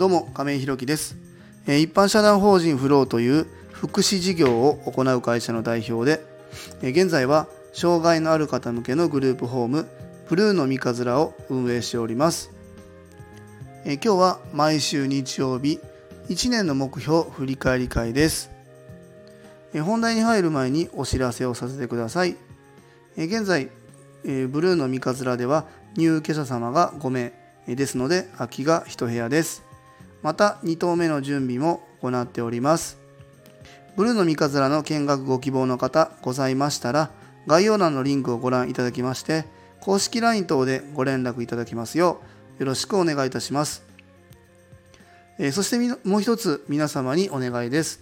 どうも亀井宏樹です。え一般社団法人フローという福祉事業を行う会社の代表でえ現在は障害のある方向けのグループホームブルーの三日面を運営しております。え今日は毎週日曜日1年の目標振り返り会です。本題に入る前にお知らせをさせてください。え現在えブルーの三日面では入居者様が5名ですので空きが1部屋です。また2棟目の準備も行っております。ブルーの三日面の見学ご希望の方ございましたら概要欄のリンクをご覧いただきまして公式 LINE 等でご連絡いただきますようよろしくお願いいたします。えーそしてもう一つ皆様にお願いです。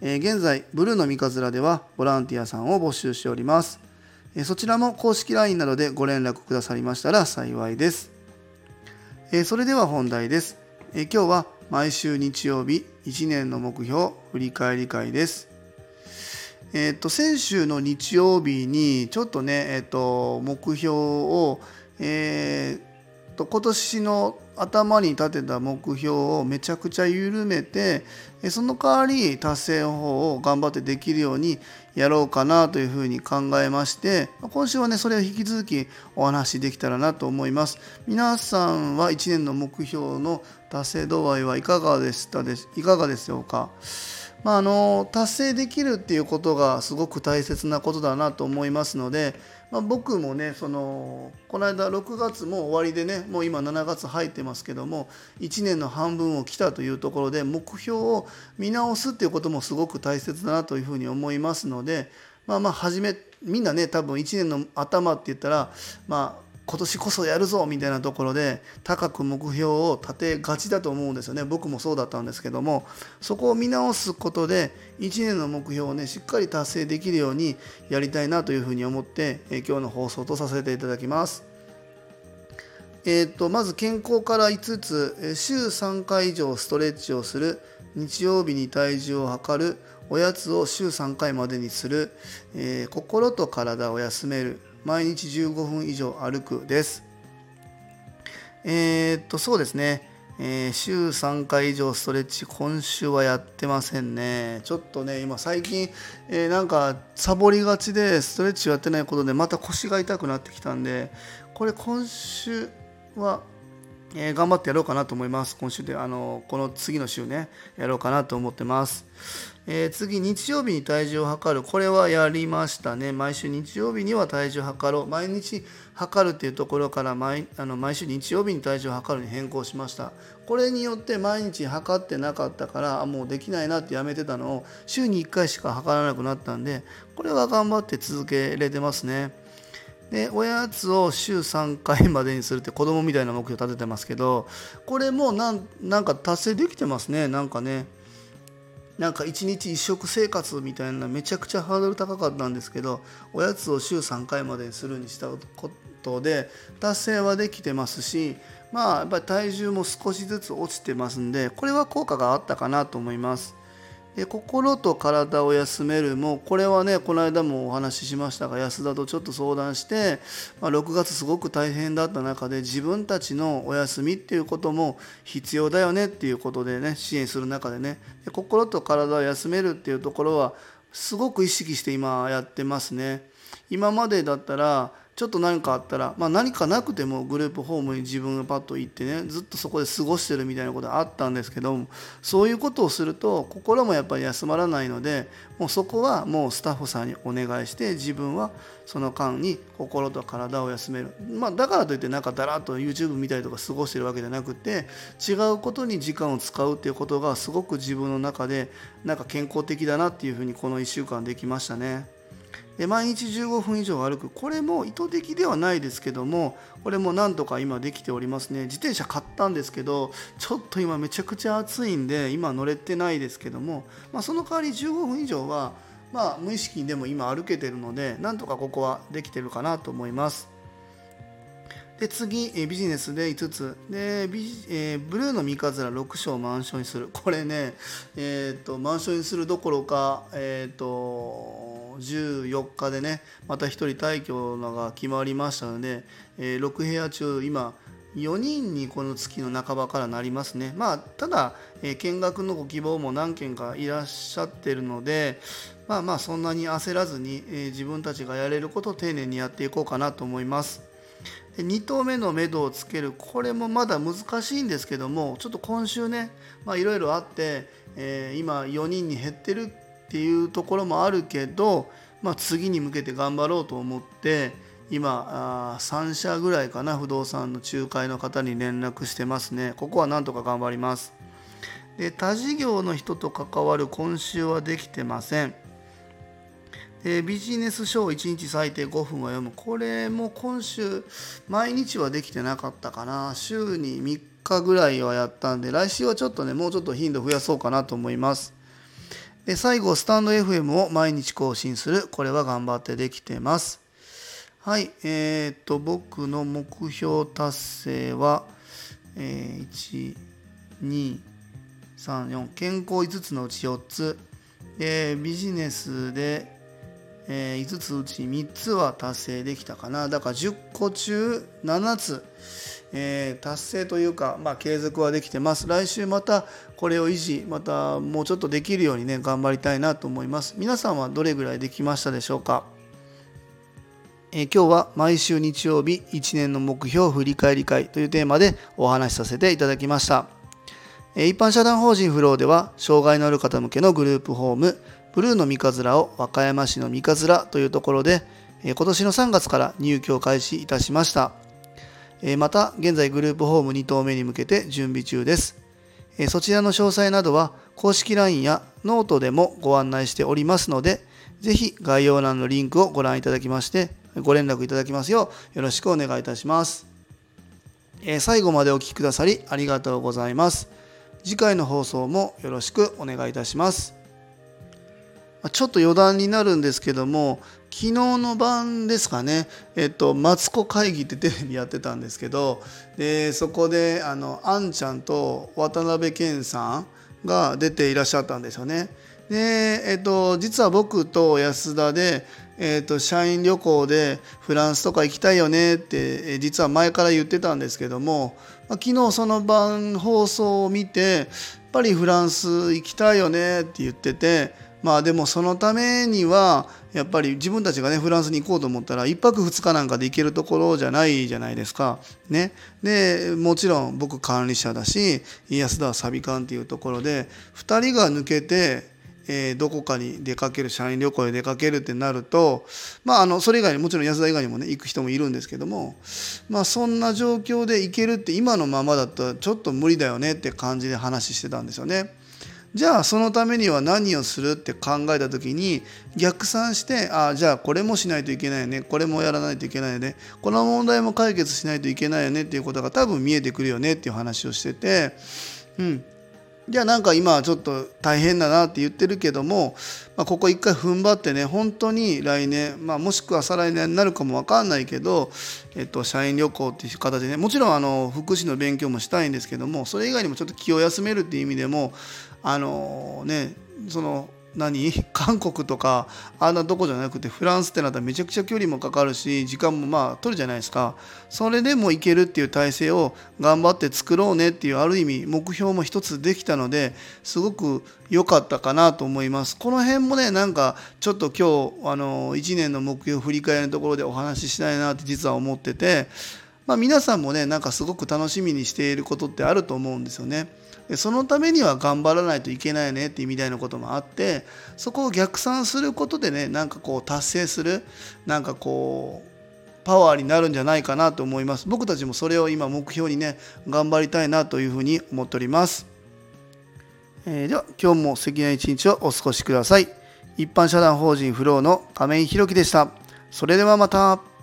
えー現在ブルーの三日面ではボランティアさんを募集しております。えそちらも公式 LINE などでご連絡くださりましたら幸いです。えそれでは本題です。え今日は毎週日曜日1年の目標振り返り会です。えっ、と先週の日曜日にちょっとねえっ、と目標をえーと今年の頭に立てた目標をめちゃくちゃ緩めてその代わり達成法を頑張ってできるようにやろうかなというふうに考えまして今週はねそれを引き続きお話できたらなと思います。皆さんは1年の目標の達成度合いはいかがでしたでいかがでしょうか？まあ、あの達成できるっていうことがすごく大切なことだなと思いますので、まあ、僕もねそのこの間6月も終わりでねもう今7月入ってますけども1年の半分を来たというところで目標を見直すっていうこともすごく大切だなというふうに思いますのでまあまあ始めみんなね多分1年の頭って言ったらまあ今年こそやるぞみたいなところで高く目標を立てがちだと思うんですよね僕もそうだったんですけどもそこを見直すことで1年の目標をねしっかり達成できるようにやりたいなというふうに思ってえ今日の放送とさせていただきます。えー、とまず健康から5つ週3回以上ストレッチをする日曜日に体重を測るおやつを週3回までにする、えー心と体を休める毎日15分以上歩くです。えー、っとそうですね、えー週3回以上ストレッチ今週はやってませんねちょっとね今最近、えーなんかサボりがちでストレッチやってないことでまた腰が痛くなってきたんでこれ今週はえー頑張ってやろうかなと思います。今週で、あの、この次の週ね、やろうかなと思ってます。えー次、日曜日に体重を測る。これはやりましたね。毎週日曜日には体重を測ろう。毎日測るっていうところから毎、あの毎週日曜日に体重を測るに変更しました。これによって毎日測ってなかったから、もうできないなってやめてたのを、週に1回しか測らなくなったんで、これは頑張って続けれてますね。でおやつを週3回までにするって子供みたいな目標立ててますけどこれもなんなんか達成できてますねなんかねなんか1日1食生活みたいなめちゃくちゃハードル高かったんですけどおやつを週3回までにするにしたことで達成はできてますしまあやっぱり体重も少しずつ落ちてますんでこれは効果があったかなと思います。で心と体を休めるもこれはねこの間もお話ししましたが安田とちょっと相談して、まあ、6月すごく大変だった中で自分たちのお休みっていうことも必要だよねっていうことでね支援する中でねで心と体を休めるっていうところはすごく意識して今やってますね。今までだったらちょっと何かあったら、まあ、何かなくてもグループホームに自分がパッと行ってねずっとそこで過ごしてるみたいなことあったんですけどそういうことをすると心もやっぱり休まらないのでもうそこはもうスタッフさんにお願いして自分はその間に心と体を休める、まあ、だからといってなんかだらっと YouTube 見たりとか過ごしてるわけじゃなくて違うことに時間を使うっていうことがすごく自分の中でなんか健康的だなっていうふうにこの1週間できましたね。で毎日15分以上歩く。これも意図的ではないですけどもこれもなんとか今できておりますね。自転車買ったんですけどちょっと今めちゃくちゃ暑いんで今乗れてないですけども、まあ、その代わり15分以上はまあ無意識にでも今歩けてるのでなんとかここはできてるかなと思います。で次、えビジネスで5つ。でビジ、えーブルーの三日面6章マンションにする。これね、えー、とマンションにするどころか、えー、と14日でねまた1人退去のが決まりましたので、えー6部屋中今4人にこの月の半ばからなりますね。まあ、ただ、えー、見学のご希望も何件かいらっしゃってるので、まあまあそんなに焦らずに、えー、自分たちがやれることを丁寧にやっていこうかなと思います。で2投目の目処をつけるこれもまだ難しいんですけどもちょっと今週ねいろいろあって、えー、今4人に減ってるっていうところもあるけど、まあ、次に向けて頑張ろうと思って今3社ぐらいかな不動産の仲介の方に連絡してますね。ここはなんとか頑張ります。で他事業の人と関わる今週はできてません。でビジネス書を1日最低5分は読む。これも今週毎日はできてなかったかな。週に3日ぐらいはやったんで来週はちょっとねもうちょっと頻度増やそうかなと思います。で最後スタンド FM を毎日更新する。これは頑張ってできてます。はい、えー、っと、僕の目標達成は、えー、1、2、3、4、健康5つのうち4つ、でビジネスで、えー、5つうち3つは達成できたかな。だから10個中7つ、えー、達成というか、まあ、継続はできてます。来週またこれを維持、またもうちょっとできるようにね、頑張りたいなと思います。皆さんはどれぐらいできましたでしょうか？え今日は毎週日曜日1年の目標振り返り会というテーマでお話しさせていただきました。え一般社団法人フローでは障害のある方向けのグループホームブルーの三葛を和歌山市の三葛というところで今年の3月から入居を開始いたしました。また現在グループホーム2棟目に向けて準備中です。そちらの詳細などは公式 LINE やノートでもご案内しておりますので、ぜひ概要欄のリンクをご覧いただきまして、ご連絡いただきますようよろしくお願いいたします。最後までお聴きくださりありがとうございます。次回の放送もよろしくお願いいたします。ちょっと余談になるんですけども昨日の晩ですかね、えっと、マツコ会議ってテレビやってたんですけどでそこであのあんちゃんと渡辺謙さんが出ていらっしゃったんですよね。で、えっと、実は僕と安田で、えっと、社員旅行でフランスとか行きたいよねって実は前から言ってたんですけども、まあ、昨日その晩放送を見てやっぱりフランス行きたいよねって言っててまあでもそのためにはやっぱり自分たちがねフランスに行こうと思ったら1泊2日なんかで行けるところじゃないじゃないですか。ね、でもちろん僕管理者だし安田はサビ館っていうところで2人が抜けてえー、どこかに出かける社員旅行で出かけるってなるとまああのそれ以外にもちろん安田以外にもね行く人もいるんですけどもまあそんな状況で行けるって今のままだとちょっと無理だよねって感じで話してたんですよね。じゃあそのためには何をするって考えた時に逆算してああじゃあこれもしないといけないよねこれもやらないといけないよねこの問題も解決しないといけないよねっていうことが多分見えてくるよねっていう話をしててうん。じゃあなんか今ちょっと大変だなって言ってるけども、まあ、ここ一回踏ん張ってね本当に来年、まあ、もしくは再来年になるかも分かんないけど、えっと、社員旅行っていう形でねもちろんあの福祉の勉強もしたいんですけどもそれ以外にもちょっと気を休めるっていう意味でもあのねその何？韓国とかあんなとこじゃなくてフランスってなったらめちゃくちゃ距離もかかるし時間もまあ取るじゃないですか。それでもいけるっていう体制を頑張って作ろうねっていうある意味目標も一つできたのですごく良かったかなと思います。この辺もねなんかちょっと今日あの1年の目標振り返りのところでお話ししたいなって実は思っててまあ、皆さんもねなんかすごく楽しみにしていることってあると思うんですよね。そのためには頑張らないといけないねっていうみたいなこともあってそこを逆算することでねなんかこう達成するなんかこうパワーになるんじゃないかなと思います。僕たちもそれを今目標にね頑張りたいなというふうに思っております、えー、では今日も素敵な一日をお過ごしください。一般社団法人フローの亀井宏樹でした。それではまた。